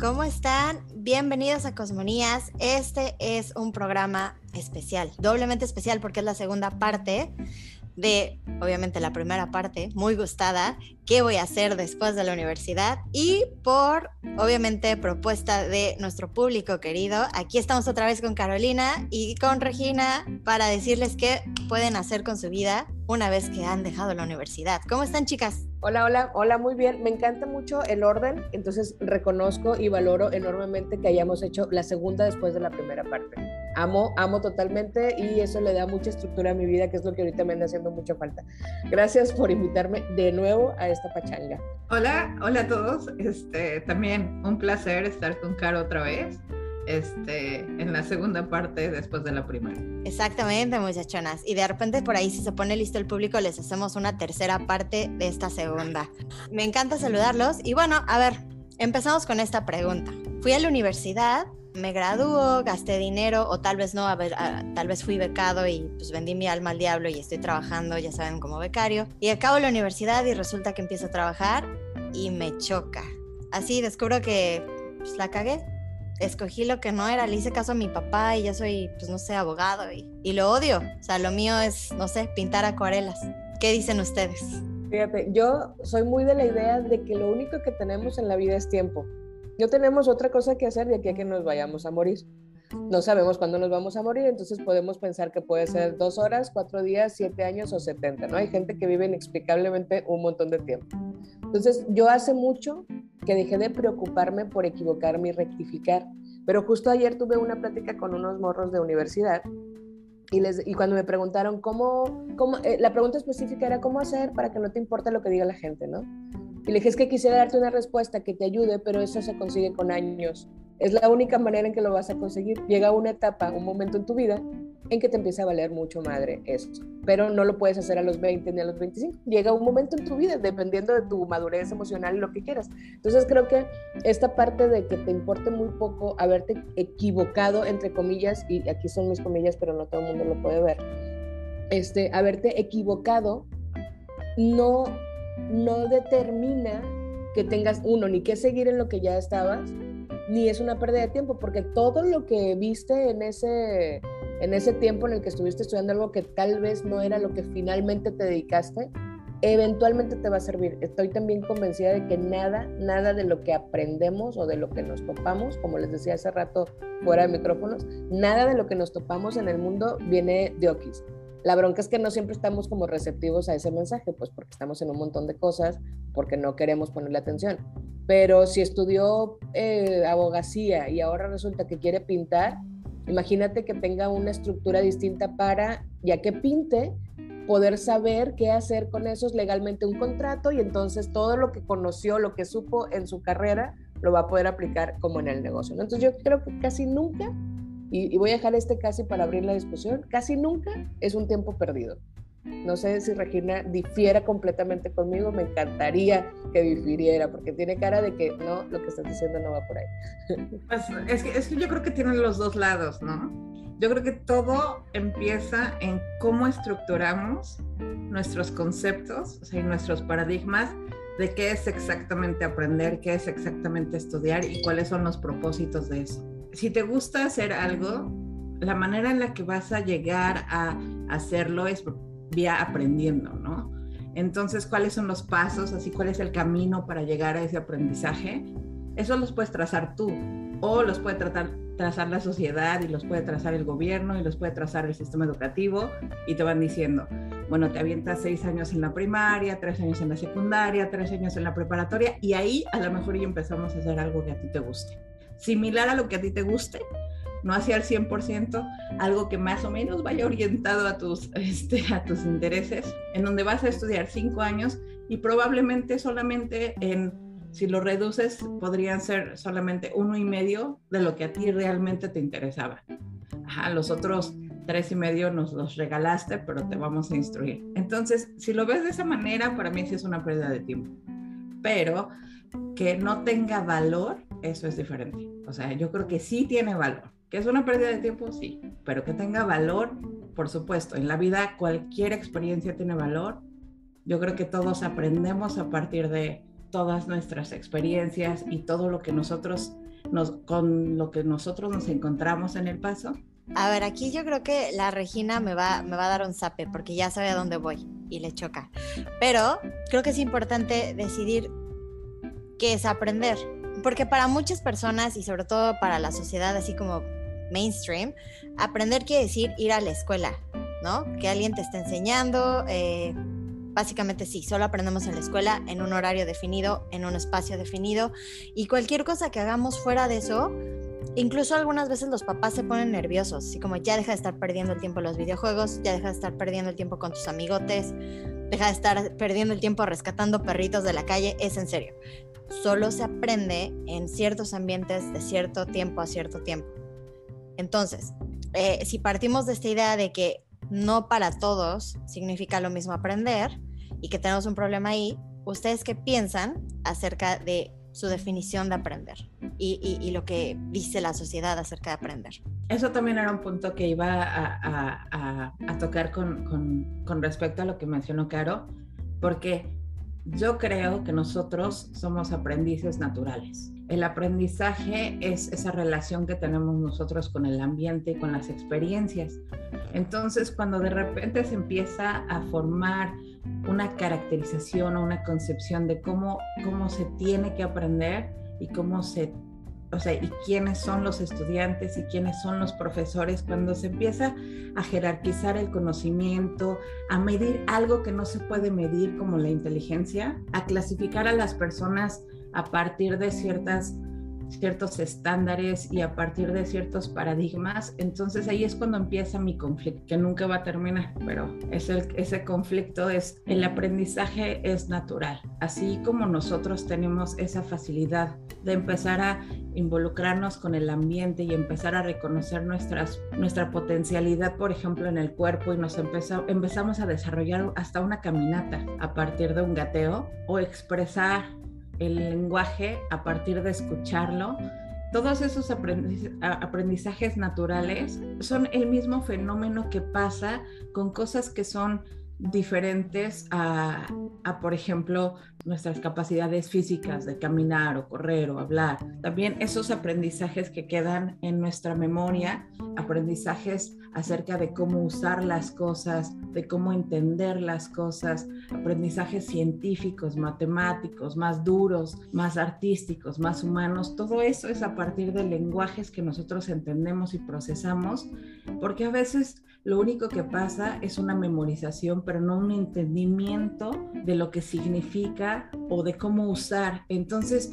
¿cómo están? Bienvenidos a Cosmonías. Este es un programa especial, doblemente especial porque es la segunda parte de, obviamente, la primera parte, muy gustada, qué voy a hacer después de la universidad y por, obviamente, propuesta de nuestro público querido. Aquí estamos otra vez con Carolina y con Regina para decirles qué pueden hacer con su vida una vez que han dejado la universidad. ¿Cómo están, chicas? Hola, hola, hola, muy bien. Me encanta mucho el orden, entonces reconozco y valoro enormemente que hayamos hecho la segunda después de la primera parte. Amo, amo totalmente y eso le da mucha estructura a mi vida, que es lo que ahorita me anda haciendo mucha falta. Gracias por invitarme de nuevo a esta pachanga. Hola, hola a todos. Este, también un placer estar con Caro otra vez este, en la segunda parte después de la primera. Exactamente, muchachonas. Y de repente por ahí, si se pone listo el público, les hacemos una tercera parte de esta segunda. Me encanta saludarlos. Y bueno, a ver, empezamos con esta pregunta. Fui a la universidad, me graduó, gasté dinero, o tal vez no, a ver, tal vez fui becado y pues vendí mi alma al diablo y estoy trabajando, ya saben, como becario. Y acabo la universidad y resulta que empiezo a trabajar y me choca. Así descubro que pues, la cagué escogí lo que no era, le hice caso a mi papá y ya soy, pues no sé, abogado y, y lo odio. O sea, lo mío es, no sé, pintar acuarelas. ¿Qué dicen ustedes? Fíjate, yo soy muy de la idea de que lo único que tenemos en la vida es tiempo. No tenemos otra cosa que hacer de aquí a que nos vayamos a morir. No sabemos cuándo nos vamos a morir, entonces podemos pensar que puede ser dos horas, cuatro días, siete años o setenta, ¿no? Hay gente que vive inexplicablemente un montón de tiempo. Entonces, yo hace mucho que dejé de preocuparme por equivocarme y rectificar. Pero justo ayer tuve una plática con unos morros de universidad y, les, y cuando me preguntaron cómo, cómo eh, la pregunta específica era cómo hacer para que no te importe lo que diga la gente, ¿no? Y le dije, es que quisiera darte una respuesta que te ayude, pero eso se consigue con años. Es la única manera en que lo vas a conseguir. Llega una etapa, un momento en tu vida en que te empieza a valer mucho madre esto. Pero no lo puedes hacer a los 20 ni a los 25. Llega un momento en tu vida, dependiendo de tu madurez emocional y lo que quieras. Entonces creo que esta parte de que te importe muy poco haberte equivocado, entre comillas, y aquí son mis comillas, pero no todo el mundo lo puede ver, este, haberte equivocado no, no determina que tengas uno, ni que seguir en lo que ya estabas, ni es una pérdida de tiempo, porque todo lo que viste en ese en ese tiempo en el que estuviste estudiando algo que tal vez no era lo que finalmente te dedicaste, eventualmente te va a servir. Estoy también convencida de que nada, nada de lo que aprendemos o de lo que nos topamos, como les decía hace rato fuera de micrófonos, nada de lo que nos topamos en el mundo viene de Okis. La bronca es que no siempre estamos como receptivos a ese mensaje, pues porque estamos en un montón de cosas, porque no queremos ponerle atención. Pero si estudió eh, abogacía y ahora resulta que quiere pintar, Imagínate que tenga una estructura distinta para, ya que pinte, poder saber qué hacer con esos legalmente un contrato y entonces todo lo que conoció, lo que supo en su carrera, lo va a poder aplicar como en el negocio. Entonces yo creo que casi nunca, y, y voy a dejar este casi para abrir la discusión, casi nunca es un tiempo perdido. No sé si Regina difiera completamente conmigo, me encantaría que difiriera, porque tiene cara de que no, lo que estás diciendo no va por ahí. Pues es que, es que yo creo que tienen los dos lados, ¿no? Yo creo que todo empieza en cómo estructuramos nuestros conceptos o sea, y nuestros paradigmas de qué es exactamente aprender, qué es exactamente estudiar y cuáles son los propósitos de eso. Si te gusta hacer algo, la manera en la que vas a llegar a hacerlo es vía aprendiendo, ¿no? Entonces, ¿cuáles son los pasos? Así, ¿cuál es el camino para llegar a ese aprendizaje? Eso los puedes trazar tú o los puede trazar la sociedad y los puede trazar el gobierno y los puede trazar el sistema educativo y te van diciendo, bueno, te avientas seis años en la primaria, tres años en la secundaria, tres años en la preparatoria y ahí a lo mejor ya empezamos a hacer algo que a ti te guste. Similar a lo que a ti te guste, no hacia el 100%, algo que más o menos vaya orientado a tus, este, a tus intereses, en donde vas a estudiar cinco años y probablemente solamente en, si lo reduces, podrían ser solamente uno y medio de lo que a ti realmente te interesaba. Ajá, los otros tres y medio nos los regalaste, pero te vamos a instruir. Entonces, si lo ves de esa manera, para mí sí es una pérdida de tiempo. Pero que no tenga valor, eso es diferente. O sea, yo creo que sí tiene valor ¿Que es una pérdida de tiempo? Sí, pero que tenga valor, por supuesto. En la vida cualquier experiencia tiene valor. Yo creo que todos aprendemos a partir de todas nuestras experiencias y todo lo que nosotros nos, con lo que nosotros nos encontramos en el paso? A ver, aquí yo creo que la Regina me va, me va a dar un zape porque ya sabe a dónde voy y le choca. Pero creo que es importante decidir qué es aprender. Porque para muchas personas y sobre todo para la sociedad así como mainstream, aprender quiere decir ir a la escuela, ¿no? Que alguien te esté enseñando. Eh, básicamente sí, solo aprendemos en la escuela, en un horario definido, en un espacio definido. Y cualquier cosa que hagamos fuera de eso, Incluso algunas veces los papás se ponen nerviosos, así como ya deja de estar perdiendo el tiempo en los videojuegos, ya deja de estar perdiendo el tiempo con tus amigotes, deja de estar perdiendo el tiempo rescatando perritos de la calle, es en serio. Solo se aprende en ciertos ambientes de cierto tiempo a cierto tiempo. Entonces, eh, si partimos de esta idea de que no para todos significa lo mismo aprender y que tenemos un problema ahí, ¿ustedes qué piensan acerca de su definición de aprender y, lo que dice la sociedad acerca de aprender. Eso también era un punto que iba a, tocar con, con, respecto a lo que mencionó Caro, porque yo creo que nosotros somos aprendices naturales. El aprendizaje es esa relación que tenemos nosotros con el ambiente y con las experiencias. Entonces, cuando de repente se empieza a formar una caracterización o una concepción de cómo, cómo se tiene que aprender y cómo se, o sea, y quiénes son los estudiantes y quiénes son los profesores, cuando se empieza a jerarquizar el conocimiento, a medir algo que no se puede medir como la inteligencia, a clasificar a las personas a partir de ciertas ciertos estándares y a partir de ciertos paradigmas, entonces ahí es cuando empieza mi conflicto, que nunca va a terminar, pero ese, ese conflicto es, el aprendizaje es natural, así como nosotros tenemos esa facilidad de empezar a involucrarnos con el ambiente y empezar a reconocer nuestras, nuestra potencialidad, por ejemplo, en el cuerpo y nos empezamos a desarrollar hasta una caminata a partir de un gateo o expresar el lenguaje a partir de escucharlo. Todos esos aprendizajes naturales son el mismo fenómeno que pasa con cosas que son diferentes a, por ejemplo, nuestras capacidades físicas de caminar o correr o hablar. También esos aprendizajes que quedan en nuestra memoria, aprendizajes acerca de cómo usar las cosas, de cómo entender las cosas, aprendizajes científicos, matemáticos, más duros, más artísticos, más humanos. Todo eso es a partir de lenguajes que nosotros entendemos y procesamos, porque a veces lo único que pasa es una memorización, pero no un entendimiento de lo que significa o de cómo usar. Entonces,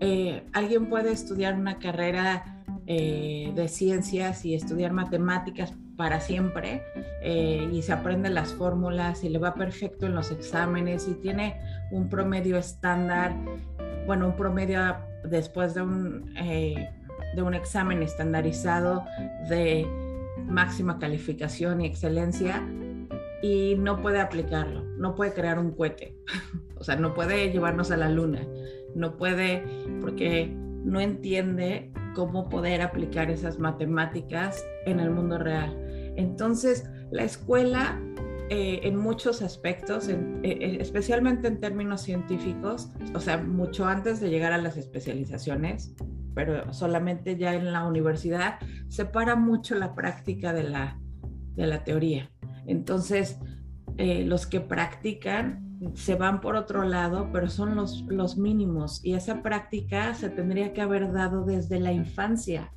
eh, alguien puede estudiar una carrera eh, de ciencias y estudiar matemáticas para siempre eh, y se aprende las fórmulas y le va perfecto en los exámenes y tiene un promedio estándar, bueno, un promedio después de un, de un examen estandarizado de máxima calificación y excelencia y no puede aplicarlo, no puede crear un cohete, o sea, no puede llevarnos a la luna, no puede porque no entiende cómo poder aplicar esas matemáticas en el mundo real. Entonces, la escuela eh, en muchos aspectos, eh, eh, especialmente en términos científicos, o sea, mucho antes de llegar a las especializaciones, pero solamente ya en la universidad, separa mucho la práctica de la, de la teoría. Entonces, eh, los que practican se van por otro lado, pero son los, los mínimos y esa práctica se tendría que haber dado desde la infancia.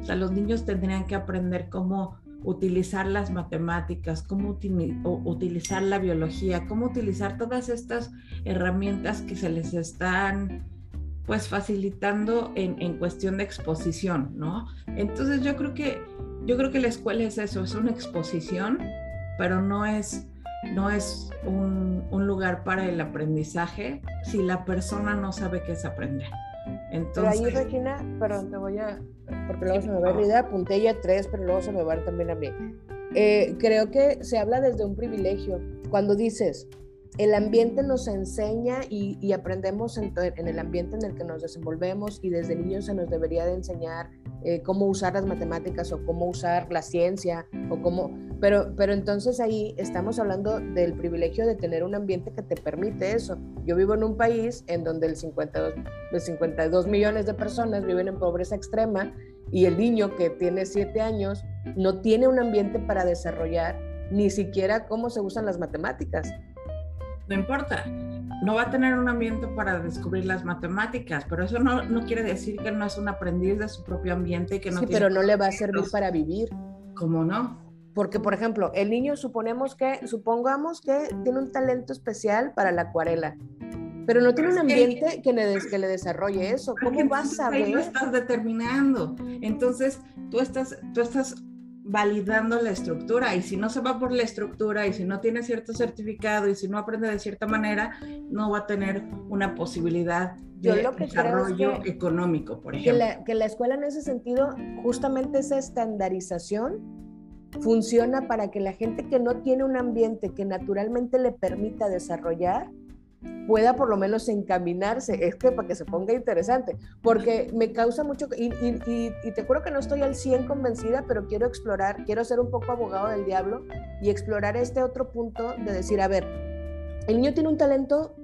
O sea, los niños tendrían que aprender cómo utilizar las matemáticas, cómo utilizar la biología, cómo utilizar todas estas herramientas que se les están pues facilitando en, en, cuestión de exposición, ¿no? Entonces yo creo que yo creo que la escuela es eso, es una exposición, pero no es no es un, un lugar para el aprendizaje si la persona no sabe qué es aprender. Entonces, pero ahí, Regina, perdón, te voy a, porque luego se me va la idea, apunté ya tres, pero luego se me va también a mí. Eh, creo que se habla desde un privilegio. Cuando dices, el ambiente nos enseña y, aprendemos en, el ambiente en el que nos desenvolvemos y desde niños se nos debería de enseñar eh, cómo usar las matemáticas o cómo usar la ciencia o cómo, pero, pero entonces ahí estamos hablando del privilegio de tener un ambiente que te permite eso. Yo vivo en un país en donde el 52, los 52 millones de personas viven en pobreza extrema y el niño que tiene 7 años no tiene un ambiente para desarrollar ni siquiera cómo se usan las matemáticas. No importa, no va a tener un ambiente para descubrir las matemáticas, pero eso no, no quiere decir que no es un aprendiz de su propio ambiente y que no sí, pero no le va a servir para vivir. ¿Cómo no? Porque, por ejemplo, el niño suponemos que, supongamos que tiene un talento especial para la acuarela, pero no tiene un ambiente que le, que le desarrolle eso. ¿Cómo vas a ver? Ahí lo estás determinando. Entonces, tú estás, tú estás validando la estructura y si no se va por la estructura y si no tiene cierto certificado y si no aprende de cierta manera, no va a tener una posibilidad de desarrollo económico, por ejemplo. Que la, que la escuela en ese sentido, justamente esa estandarización funciona para que la gente que no tiene un ambiente que naturalmente le permita desarrollar, pueda por lo menos encaminarse, es que para que se ponga interesante, porque me causa mucho, y, te juro que no estoy al 100 convencida, pero quiero explorar, quiero ser un poco abogado del diablo y explorar este otro punto de decir, a ver, el niño tiene un talento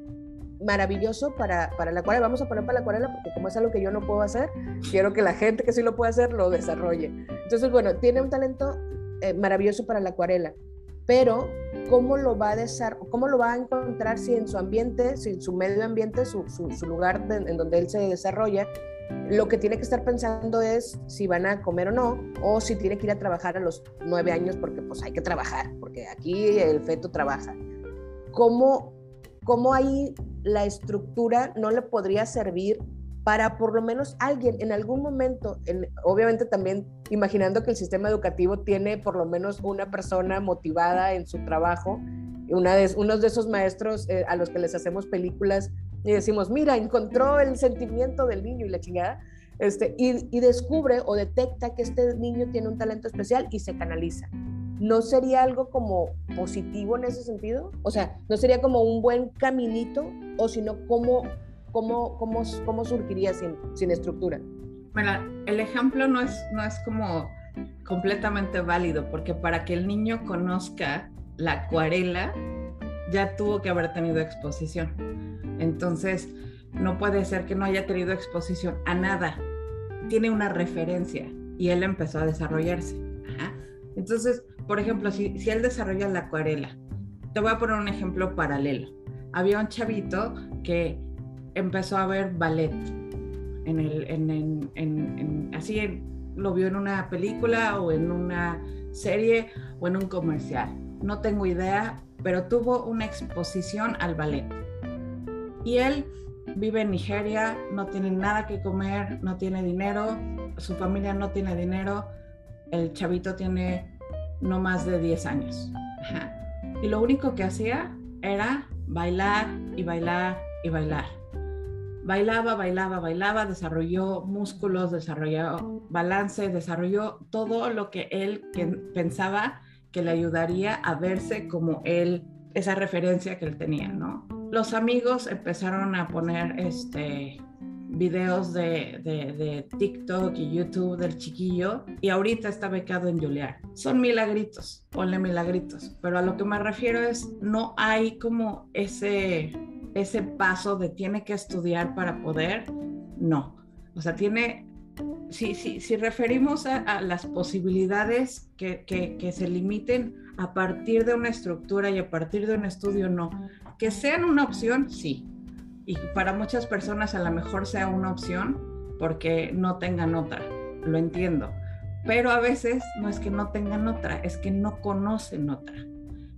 maravilloso para, para la acuarela, vamos a poner para la acuarela porque como es algo que yo no puedo hacer, quiero que la gente que sí lo puede hacer lo desarrolle. Entonces, bueno, tiene un talento eh, maravilloso para la acuarela pero ¿cómo lo va a cómo lo va a encontrar si en su ambiente, si en su medio ambiente, su, su, lugar en donde él se desarrolla, lo que tiene que estar pensando es si van a comer o no, o si tiene que ir a trabajar a los nueve años, porque pues hay que trabajar, porque aquí el feto trabaja. ¿Cómo, cómo ahí la estructura no le podría servir para por lo menos alguien en algún momento, obviamente también imaginando que el sistema educativo tiene por lo menos una persona motivada en su trabajo, una de, unos de esos maestros eh, a los que les hacemos películas y decimos, mira, encontró el sentimiento del niño y la chingada, este, y, y descubre o detecta que este niño tiene un talento especial y se canaliza. ¿No sería algo como positivo en ese sentido? O sea, ¿no sería como un buen caminito o sino como ¿cómo, cómo, cómo surgiría sin, sin estructura? Bueno, el ejemplo no es, no es como completamente válido, porque para que el niño conozca la acuarela, ya tuvo que haber tenido exposición. Entonces, no puede ser que no haya tenido exposición a nada. Tiene una referencia y él empezó a desarrollarse. Entonces, por ejemplo, si, si él desarrolla la acuarela, te voy a poner un ejemplo paralelo. Había un chavito que empezó a ver ballet. En el, en, así lo vio en una película o en una serie o en un comercial. No tengo idea, pero tuvo una exposición al ballet. Y él vive en Nigeria, no tiene nada que comer, no tiene dinero, su familia no tiene dinero, el chavito tiene no más de 10 años. Y lo único que hacía era bailar y bailar y bailar bailaba, bailaba, bailaba, desarrolló músculos, desarrolló balance, desarrolló todo lo que él pensaba que le ayudaría a verse como él, esa referencia que él tenía, ¿no? Los amigos empezaron a poner este videos de, de, TikTok y YouTube del chiquillo y ahorita está becado en Juilliard. Son milagritos, ponle milagritos, pero a lo que me refiero es no hay como ese ese paso de tiene que estudiar para poder, no. O sea, tiene, si, si, si referimos a, las posibilidades que, que, se limiten a partir de una estructura y a partir de un estudio, no. Que sean una opción, sí. Y para muchas personas a lo mejor sea una opción porque no tengan otra, lo entiendo. Pero a veces no es que no tengan otra, es que no conocen otra.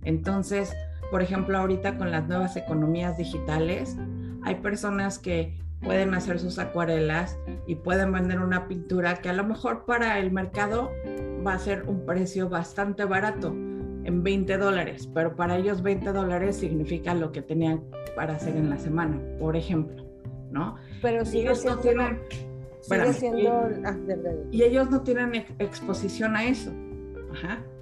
Entonces, por ejemplo, ahorita con las nuevas economías digitales, hay personas que pueden hacer sus acuarelas y pueden vender una pintura que a lo mejor para el mercado va a ser un precio bastante barato, en 20 dólares, pero para ellos 20 dólares significa lo que tenían para hacer en la semana, por ejemplo, ¿no? Pero si ellos no tienen... Ah, y, ellos no tienen exposición a eso.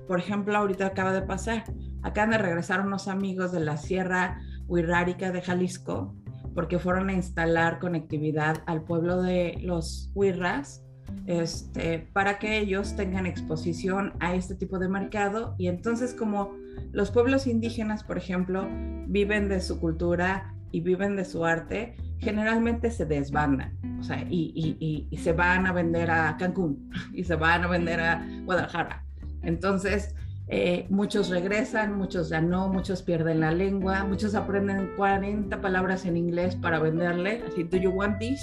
Por ejemplo, ahorita acaba de pasar Acaban de regresar unos amigos de la Sierra Huirrárica de Jalisco porque fueron a instalar conectividad al pueblo de los Huirras este, para que ellos tengan exposición a este tipo de mercado. Y entonces como los pueblos indígenas, por ejemplo, viven de su cultura y viven de su arte, generalmente se desbandan, o sea, y, y, se van a vender a Cancún y se van a vender a Guadalajara. Entonces, eh, muchos regresan, muchos ya no, muchos pierden la lengua, muchos aprenden 40 palabras en inglés para venderle, así, ¿do you want this?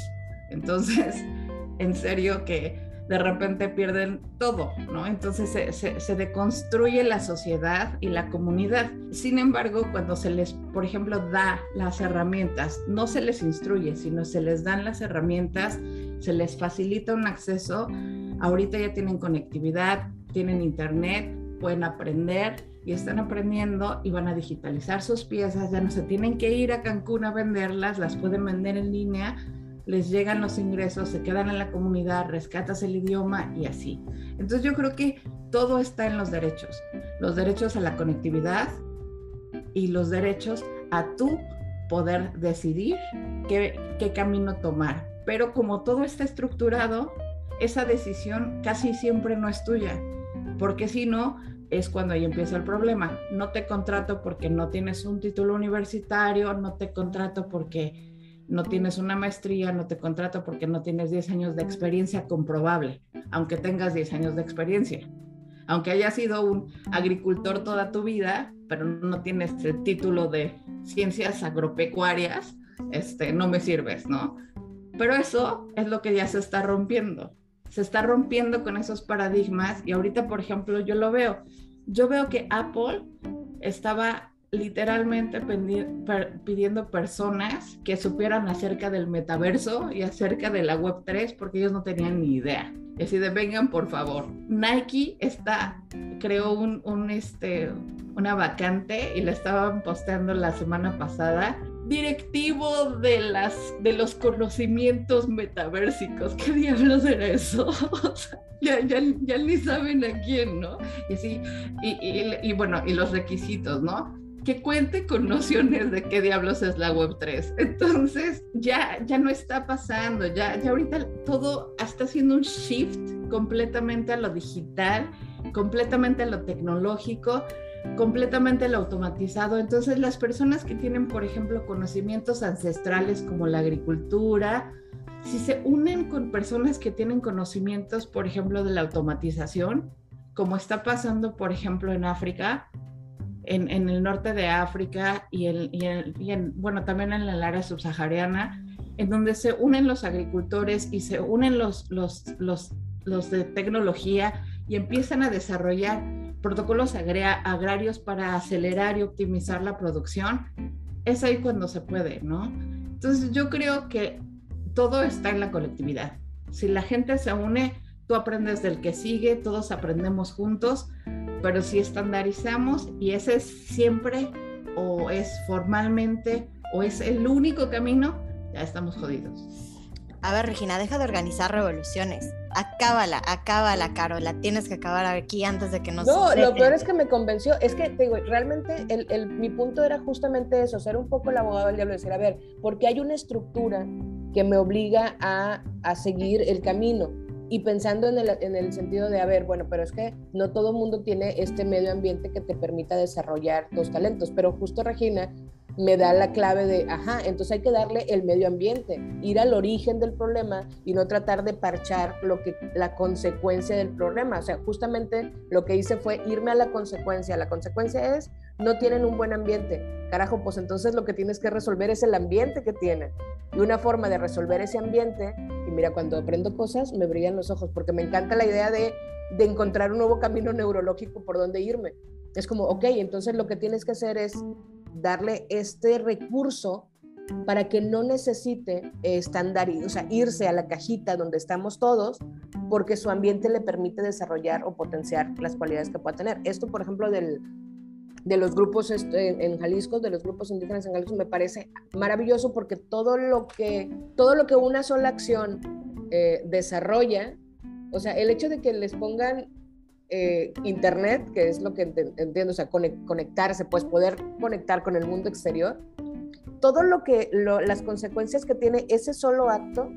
Entonces, en serio que de repente pierden todo, ¿no? Entonces se, deconstruye la sociedad y la comunidad. Sin embargo, cuando se les, por ejemplo, da las herramientas, no se les instruye, sino se les dan las herramientas, se les facilita un acceso, ahorita ya tienen conectividad, tienen internet, pueden aprender y están aprendiendo y van a digitalizar sus piezas, ya no se tienen que ir a Cancún a venderlas, las pueden vender en línea les llegan los ingresos, se quedan en la comunidad, rescatas el idioma y así. Entonces yo creo que todo está en los derechos, los derechos a la conectividad y los derechos a tú poder decidir qué, qué camino tomar. Pero como todo está estructurado, esa decisión casi siempre no es tuya, porque si no, es cuando ahí empieza el problema. No te contrato porque no tienes un título universitario, no te contrato porque no tienes una maestría, no te contrato porque no tienes 10 años de experiencia comprobable, aunque tengas 10 años de experiencia. Aunque hayas sido un agricultor toda tu vida, pero no tienes el título de ciencias agropecuarias, este, no me sirves, ¿no? Pero eso es lo que ya se está rompiendo. Se está rompiendo con esos paradigmas y ahorita, por ejemplo, yo lo veo. Yo veo que Apple estaba literalmente pidiendo personas que supieran acerca del metaverso y acerca de la web 3 porque ellos no tenían ni idea. Y así de vengan por favor. Nike está, creó un, un, este, una vacante y la estaban posteando la semana pasada. Directivo de, las, de los conocimientos metaversicos. ¿Qué diablos era eso? ya, ya, ya, ni saben a quién, ¿no? Y así, y, y, y bueno, y los requisitos, ¿no? que cuente con nociones de qué diablos es la Web3. Entonces, ya, ya no está pasando, ya, ya ahorita todo está haciendo un shift completamente a lo digital, completamente a lo tecnológico, completamente lo automatizado. Entonces, las personas que tienen, por ejemplo, conocimientos ancestrales como la agricultura, si se unen con personas que tienen conocimientos, por ejemplo, de la automatización, como está pasando, por ejemplo, en África, en, el norte de África y, en, bueno, también en el área subsahariana, en donde se unen los agricultores y se unen los, los, los, los de tecnología y empiezan a desarrollar protocolos agrarios para acelerar y optimizar la producción, es ahí cuando se puede, ¿no? Entonces yo creo que todo está en la colectividad. Si la gente se une, tú aprendes del que sigue, todos aprendemos juntos pero si estandarizamos y ese es siempre o es formalmente o es el único camino, ya estamos jodidos. A ver, Regina, deja de organizar revoluciones. Acábala, acábala, Carola. Tienes que acabar aquí antes de que nos. No, lo peor es que me convenció. Es que, te digo, realmente el, mi punto era justamente eso: ser un poco el abogado del diablo. Decir, a ver, porque hay una estructura que me obliga a, a seguir el camino y pensando en el, en el, sentido de, a ver, bueno, pero es que no todo el mundo tiene este medio ambiente que te permita desarrollar tus talentos, pero justo Regina me da la clave de, ajá, entonces hay que darle el medio ambiente, ir al origen del problema y no tratar de parchar lo que la consecuencia del problema. O sea, justamente lo que hice fue irme a la consecuencia. La consecuencia es no tienen un buen ambiente. Carajo, pues entonces lo que tienes que resolver es el ambiente que tienen. Y una forma de resolver ese ambiente, y mira, cuando aprendo cosas me brillan los ojos, porque me encanta la idea de, de encontrar un nuevo camino neurológico por donde irme. Es como, ok, entonces lo que tienes que hacer es darle este recurso para que no necesite estandarizar, o sea, irse a la cajita donde estamos todos, porque su ambiente le permite desarrollar o potenciar las cualidades que pueda tener. Esto, por ejemplo, del, de los grupos este, en Jalisco, de los grupos indígenas en Jalisco, me parece maravilloso porque todo lo que, todo lo que una sola acción eh, desarrolla, o sea, el hecho de que les pongan eh, internet, que es lo que entiendo, o sea, conectarse, pues poder conectar con el mundo exterior, todo lo que, las consecuencias que tiene ese solo acto,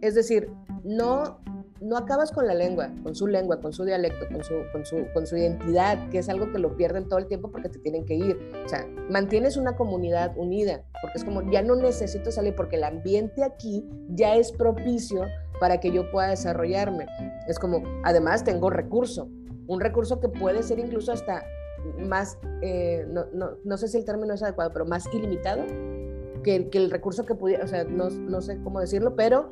es decir, no, no acabas con la lengua, con su lengua, con su dialecto, con su, con su, con su identidad, que es algo que lo pierden todo el tiempo porque te tienen que ir. O sea, mantienes una comunidad unida, porque es como, ya no necesito salir porque el ambiente aquí ya es propicio para que yo pueda desarrollarme. Es como, además tengo recurso, un recurso que puede ser incluso hasta más, eh, no, no, no, sé si el término es adecuado, pero más ilimitado que, que el recurso que pudiera, o sea, no, no sé cómo decirlo, pero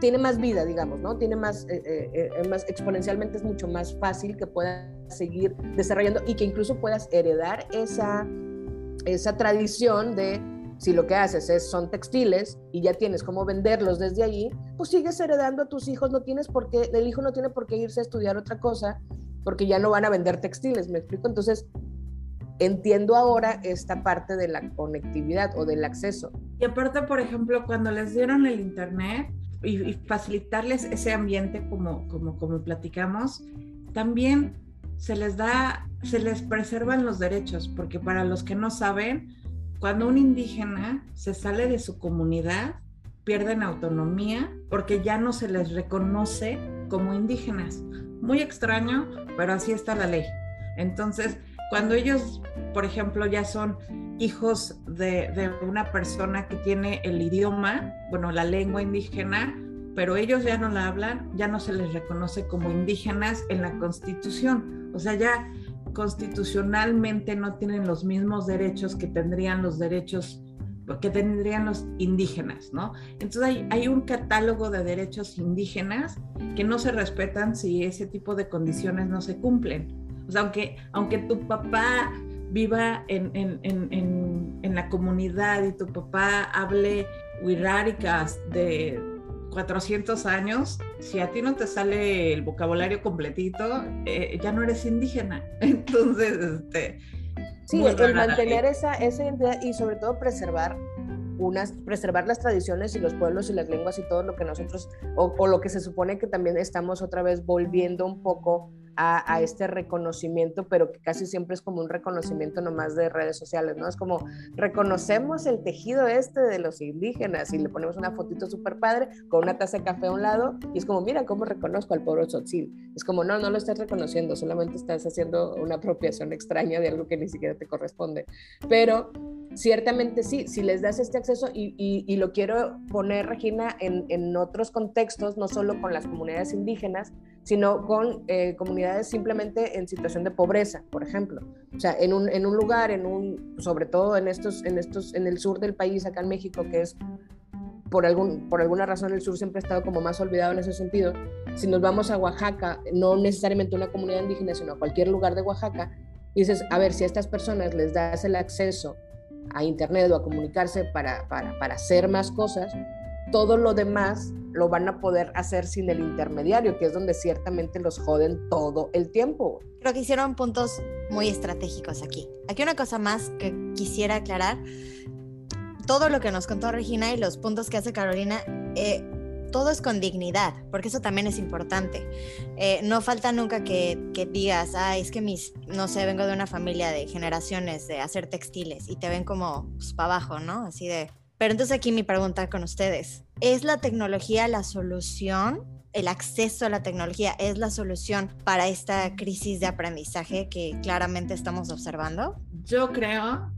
tiene más vida, digamos, ¿no? Tiene más, eh, eh, más, exponencialmente es mucho más fácil que puedas seguir desarrollando y que incluso puedas heredar esa, esa tradición de si lo que haces es, son textiles y ya tienes cómo venderlos desde allí, pues sigues heredando a tus hijos, no tienes por qué, el hijo no tiene por qué irse a estudiar otra cosa porque ya no van a vender textiles, ¿me explico? Entonces, entiendo ahora esta parte de la conectividad o del acceso. Y aparte, por ejemplo, cuando les dieron el Internet, y, facilitarles ese ambiente como, como, como platicamos, también se les da, se les preservan los derechos, porque para los que no saben, cuando un indígena se sale de su comunidad, pierden autonomía porque ya no se les reconoce como indígenas. Muy extraño, pero así está la ley. Entonces, cuando ellos, por ejemplo, ya son hijos de, una persona que tiene el idioma, bueno, la lengua indígena, pero ellos ya no la hablan, ya no se les reconoce como indígenas en la constitución. O sea, ya constitucionalmente no tienen los mismos derechos que tendrían los derechos que tendrían los indígenas, ¿no? Entonces hay, hay, un catálogo de derechos indígenas que no se respetan si ese tipo de condiciones no se cumplen. O sea, aunque, aunque tu papá viva en, en, en, en, la comunidad y tu papá hable wirráricas de 400 años, si a ti no te sale el vocabulario completito, eh, ya no eres indígena. Entonces, este... Sí, el mantener esa, esa identidad y sobre todo preservar unas, preservar las tradiciones y los pueblos y las lenguas y todo lo que nosotros, o, o lo que se supone que también estamos otra vez volviendo un poco a, este reconocimiento, pero que casi siempre es como un reconocimiento nomás de redes sociales, ¿no? Es como reconocemos el tejido este de los indígenas y le ponemos una fotito súper padre con una taza de café a un lado y es como, mira cómo reconozco al pueblo tzotzil. Es como, no, no lo estás reconociendo, solamente estás haciendo una apropiación extraña de algo que ni siquiera te corresponde. Pero ciertamente sí, si les das este acceso y, y, lo quiero poner, Regina, en, en, otros contextos, no solo con las comunidades indígenas, sino con eh, comunidades simplemente en situación de pobreza, por ejemplo. O sea, en un, en un lugar, en un, sobre todo en estos, en estos, en el sur del país, acá en México, que es por, algún, por alguna razón el sur siempre ha estado como más olvidado en ese sentido. Si nos vamos a Oaxaca, no necesariamente una comunidad indígena, sino a cualquier lugar de Oaxaca, dices, a ver, si a estas personas les das el acceso a Internet o a comunicarse para, para, para hacer más cosas, todo lo demás lo van a poder hacer sin el intermediario, que es donde ciertamente los joden todo el tiempo. Creo que hicieron puntos muy estratégicos aquí. Aquí una cosa más que quisiera aclarar. Todo lo que nos contó Regina y los puntos que hace Carolina, eh, todo es con dignidad, porque eso también es importante. Eh, no falta nunca que, digas, ah, es que mis, no sé, vengo de una familia de generaciones de hacer textiles y te ven como pues, para abajo, ¿no? Así de, pero entonces aquí mi pregunta con ustedes, ¿es la tecnología la solución? ¿El acceso a la tecnología es la solución para esta crisis de aprendizaje que claramente estamos observando? Yo creo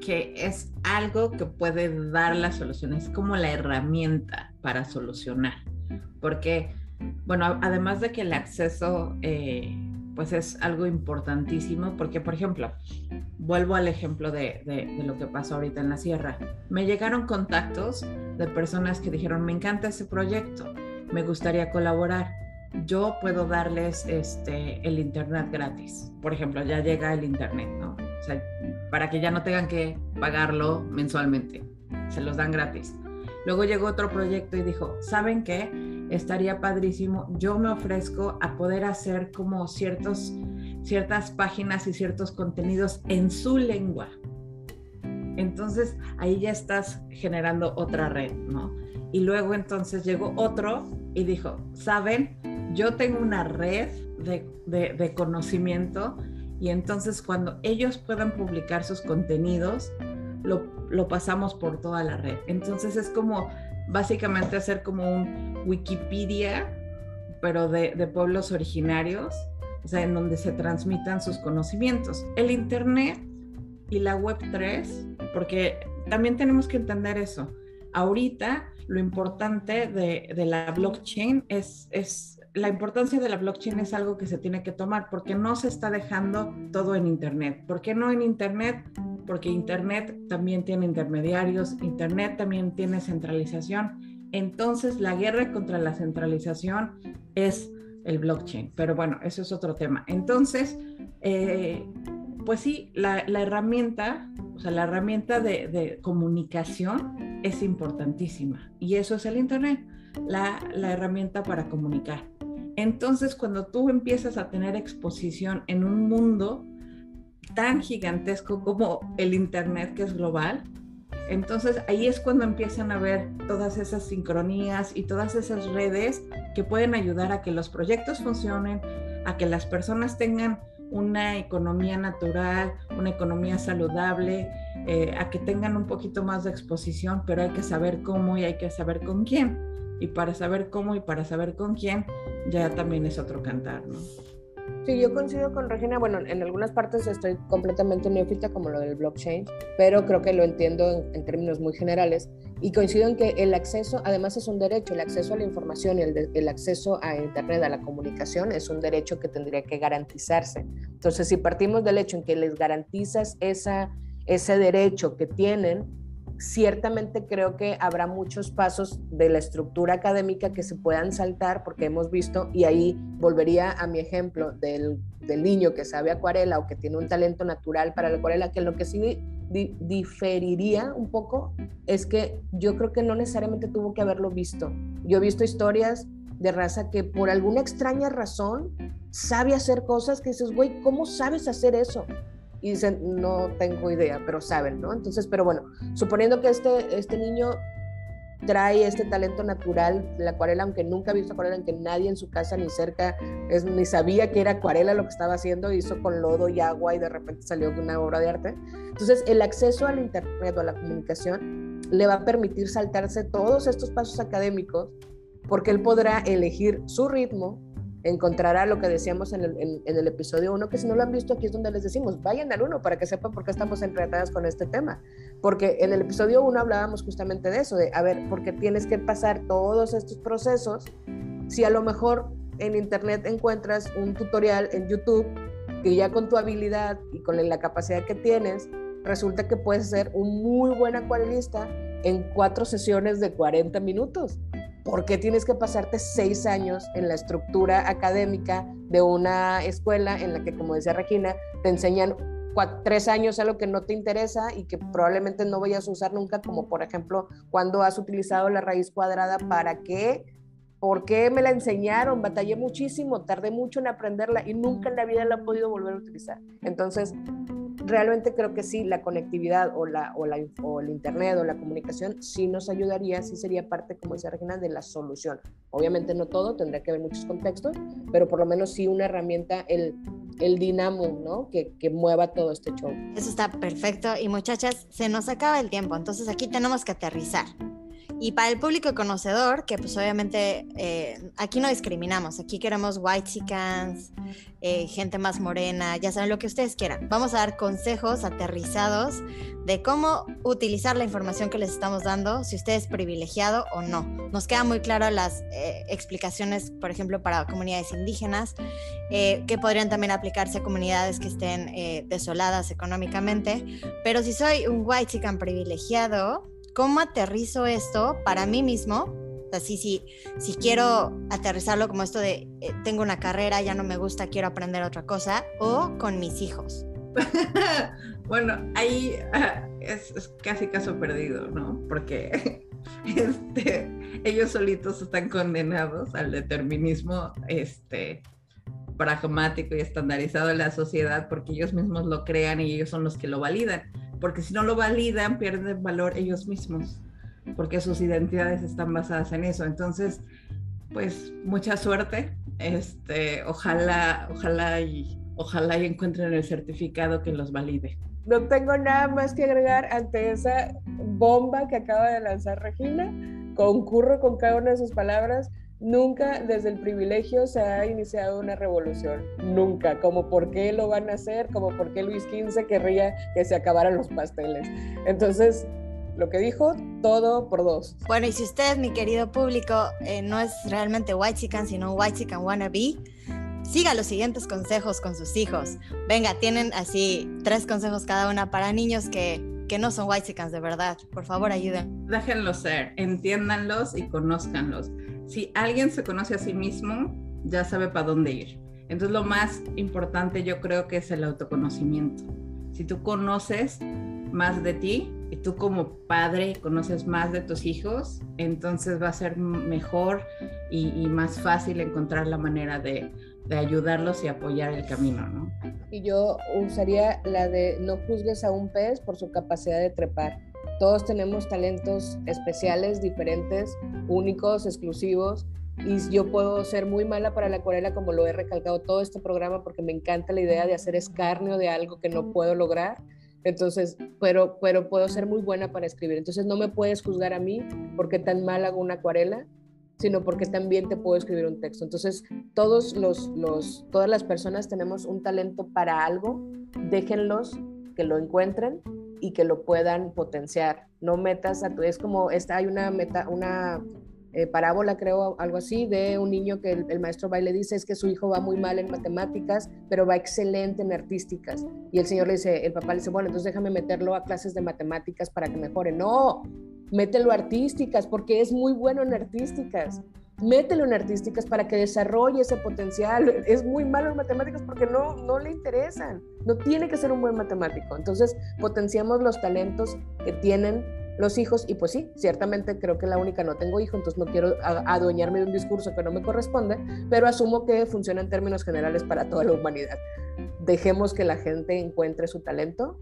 que es algo que puede dar la solución, es como la herramienta para solucionar, porque, bueno, además de que el acceso eh, pues es algo importantísimo porque, por ejemplo, vuelvo al ejemplo de, lo que pasó ahorita en la sierra. Me llegaron contactos de personas que dijeron, me encanta ese proyecto, me gustaría colaborar. Yo puedo darles este, el internet gratis. Por ejemplo, ya llega el internet, ¿no? O sea, para que ya no tengan que pagarlo mensualmente. Se los dan gratis. Luego llegó otro proyecto y dijo, ¿saben qué? estaría padrísimo. Yo me ofrezco a poder hacer como ciertos, ciertas páginas y ciertos contenidos en su lengua. Entonces ahí ya estás generando otra red, ¿no? Y luego entonces llegó otro y dijo, ¿saben? Yo tengo una red de, de conocimiento y entonces cuando ellos puedan publicar sus contenidos, lo, lo pasamos por toda la red. Entonces es como básicamente hacer como un Wikipedia pero de, de pueblos originarios, o sea, en donde se transmitan sus conocimientos. El Internet y la Web 3, porque también tenemos que entender eso. Ahorita lo importante de, de la blockchain es, es la importancia de la blockchain es algo que se tiene que tomar porque no se está dejando todo en Internet. ¿Por qué no en Internet? Porque Internet también tiene intermediarios, Internet también tiene centralización. Entonces la guerra contra la centralización es el blockchain. Pero bueno, eso es otro tema. Entonces, eh, pues sí, la, herramienta, o sea, la herramienta de, de comunicación es importantísima y eso es el Internet la, herramienta para comunicar. Entonces, cuando tú empiezas a tener exposición en un mundo tan gigantesco como el Internet, que es global, entonces ahí es cuando empiezan a ver todas esas sincronías y todas esas redes que pueden ayudar a que los proyectos funcionen, a que las personas tengan una economía natural, una economía saludable, eh, a que tengan un poquito más de exposición, pero hay que saber cómo y hay que saber con quién y para saber cómo y para saber con quién, ya también es otro cantar, ¿no? Sí, yo coincido con Regina. Bueno, en algunas partes estoy completamente neófita, como lo del blockchain, pero creo que lo entiendo en, términos muy generales. Y coincido en que el acceso, además, es un derecho. El acceso a la información y el, acceso a Internet, a la comunicación, es un derecho que tendría que garantizarse. Entonces, si partimos del hecho en que les garantizas esa, ese derecho que tienen, ciertamente creo que habrá muchos pasos de la estructura académica que se puedan saltar, porque hemos visto, y ahí volvería a mi ejemplo del, niño que sabe acuarela o que tiene un talento natural para la acuarela, que lo que sí diferiría un poco es que yo creo que no necesariamente tuvo que haberlo visto. Yo he visto historias de raza que por alguna extraña razón sabe hacer cosas que dices, güey, ¿cómo sabes hacer eso? Y dicen, no tengo idea, pero saben, ¿no? Entonces, pero bueno, suponiendo que este, este niño trae este talento natural, la acuarela, aunque nunca ha visto acuarela, aunque nadie en su casa ni cerca es, ni sabía que era acuarela lo que estaba haciendo, hizo con lodo y agua y de repente salió una obra de arte. Entonces, el acceso al Internet o a la comunicación le va a permitir saltarse todos estos pasos académicos porque él podrá elegir su ritmo, encontrará lo que decíamos en el, episodio 1, que si no lo han visto aquí es donde les decimos, vayan al 1 para que sepan por qué estamos enredadas con este tema. Porque en el episodio 1 hablábamos justamente de eso, de, a ver, ¿por qué tienes que pasar todos estos procesos si a lo mejor en Internet encuentras un tutorial en YouTube que ya con tu habilidad y con la capacidad que tienes, resulta que puedes ser un muy buen acuarelista en cuatro sesiones de 40 minutos. ¿Por qué tienes que pasarte seis años en la estructura académica de una escuela en la que, como decía Regina, te enseñan tres años algo que no te interesa y que probablemente no vayas a usar nunca, como por ejemplo cuando has utilizado la raíz cuadrada, ¿para qué? ¿Por qué me la enseñaron? Batallé muchísimo, tardé mucho en aprenderla y nunca en la vida la he podido volver a utilizar. Entonces, realmente creo que sí, la conectividad o, la, o, la, o el Internet o la comunicación sí nos ayudaría, sí sería parte, como dice Regina, de la solución. Obviamente no todo, tendría que haber muchos contextos, pero por lo menos sí una herramienta, el, el dinamo, ¿no? Que, que mueva todo este show. Eso está perfecto. Y muchachas, se nos acaba el tiempo, entonces aquí tenemos que aterrizar. Y para el público conocedor, que pues obviamente eh, aquí no discriminamos, aquí queremos white chickens, eh, gente más morena, ya saben lo que ustedes quieran. Vamos a dar consejos aterrizados de cómo utilizar la información que les estamos dando, si usted es privilegiado o no. Nos quedan muy claras las eh, explicaciones, por ejemplo, para comunidades indígenas, que podrían también aplicarse a comunidades que estén desoladas económicamente. Pero si soy un white chicken privilegiado, ¿cómo aterrizo esto para mí mismo? O si, si quiero aterrizarlo como esto de eh, tengo una carrera, ya no me gusta, quiero aprender otra cosa, o con mis hijos. bueno, ahí ah, es, casi caso perdido, ¿no? Porque este, ellos solitos están condenados al determinismo este, pragmático y estandarizado de la sociedad porque ellos mismos lo crean y ellos son los que lo validan porque si no lo validan, pierden valor ellos mismos, porque sus identidades están basadas en eso. Entonces, pues mucha suerte. Este, ojalá, ojalá y ojalá encuentren el certificado que los valide. No tengo nada más que agregar ante esa bomba que acaba de lanzar Regina. Concurro con cada una de sus palabras. Nunca desde el privilegio se ha iniciado una revolución, nunca, como por qué lo van a hacer, como por qué Luis XV querría que se acabaran los pasteles. Entonces, lo que dijo, todo por dos. Bueno, y si usted, mi querido público, eh, no es realmente white chicken, sino white chicken wannabe, siga los siguientes consejos con sus hijos. Venga, tienen así tres consejos cada una para niños que, que no son white chickens de verdad. Por favor, ayuden. Déjenlos ser, entiéndanlos y conózcanlos. Si alguien se conoce a sí mismo, ya sabe para dónde ir. Entonces lo más importante yo creo que es el autoconocimiento. Si tú conoces más de ti, y tú como padre conoces más de tus hijos, entonces va a ser mejor y, más fácil encontrar la manera de, de, ayudarlos y apoyar el camino, ¿no? Y yo usaría la de no juzgues a un pez por su capacidad de trepar. Todos tenemos talentos especiales, diferentes, únicos, exclusivos. Y yo puedo ser muy mala para la acuarela, como lo he recalcado todo este programa, porque me encanta la idea de hacer escarnio de algo que no puedo lograr entonces, pero, pero puedo ser muy buena para escribir. Entonces no me puedes juzgar a mí porque tan mal hago una acuarela, sino porque también te puedo escribir un texto. Entonces, todos los, los, todas las personas tenemos un talento para algo, déjenlos que lo encuentren y que lo puedan potenciar. No metas a tu, es como, esta, hay una meta, una eh, parábola, creo, algo así, de un niño que el, maestro baile dice es que su hijo va muy mal en matemáticas, pero va excelente en artísticas. Y el señor le dice, el papá le dice, bueno, entonces déjame meterlo a clases de matemáticas para que mejore. No, mételo a artísticas, porque es muy bueno en artísticas. Mételo en artísticas para que desarrolle ese potencial. Es muy malo en matemáticas porque no, no le interesan. No tiene que ser un buen matemático. Entonces, potenciamos los talentos que tienen los hijos, y pues sí, ciertamente creo que la única no tengo hijo, entonces no quiero adueñarme de un discurso que no me corresponde, pero asumo que funciona en términos generales para toda la humanidad. Dejemos que la gente encuentre su talento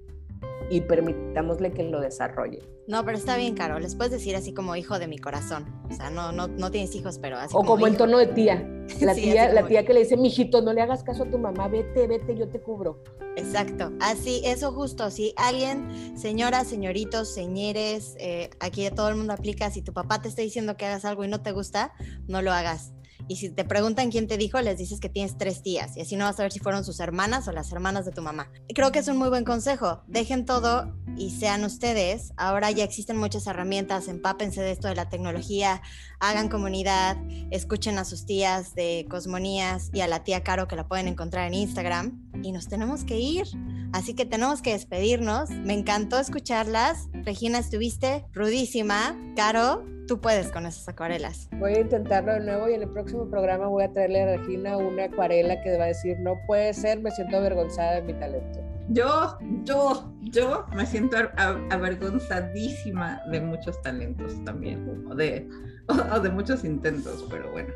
y permitámosle que lo desarrolle. No, pero está bien, Caro. Les puedes decir así como hijo de mi corazón. O sea, no, no, no tienes hijos, pero así. O como, en tono de tía. La tía, la tía que le dice, mijito, no le hagas caso a tu mamá, vete, vete, yo te cubro. Exacto. Así, eso justo. Si alguien, señora, señoritos, señores, eh, aquí todo el mundo aplica, si tu papá te está diciendo que hagas algo y no te gusta, no lo hagas. Y si te preguntan quién te dijo, les dices que tienes tres tías y así no vas a ver si fueron sus hermanas o las hermanas de tu mamá. Creo que es un muy buen consejo. Dejen todo y sean ustedes. Ahora ya existen muchas herramientas, empápense de esto de la tecnología, hagan comunidad, escuchen a sus tías de Cosmonías y a la tía Caro que la pueden encontrar en Instagram. Y nos tenemos que ir. Así que tenemos que despedirnos. Me encantó escucharlas. Regina, estuviste rudísima. Caro, tú puedes con esas acuarelas. Voy a intentarlo de nuevo y en el próximo programa voy a traerle a Regina una acuarela que va a decir, no puede ser, me siento avergonzada de mi talento. Yo, yo, yo me siento avergonzadísima de muchos talentos también, o de, muchos intentos, pero bueno.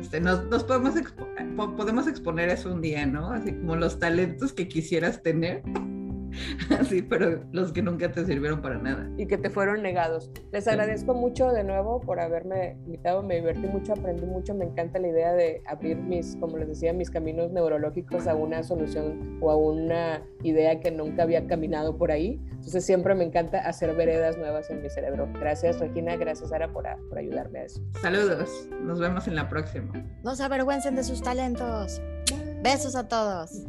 Este, nos, nos podemos, podemos exponer eso un día, ¿no? Así como los talentos que quisieras tener Sí, pero los que nunca te sirvieron para nada. Y que te fueron negados. Les agradezco mucho de nuevo por haberme invitado, me divertí mucho, aprendí mucho, me encanta la idea de abrir mis, como les decía, mis caminos neurológicos a una solución o a una idea que nunca había caminado por ahí. Entonces siempre me encanta hacer veredas nuevas en mi cerebro. Gracias Regina, gracias Sara por, por ayudarme a eso. Saludos, nos vemos en la próxima. No se avergüencen de sus talentos. Besos a todos.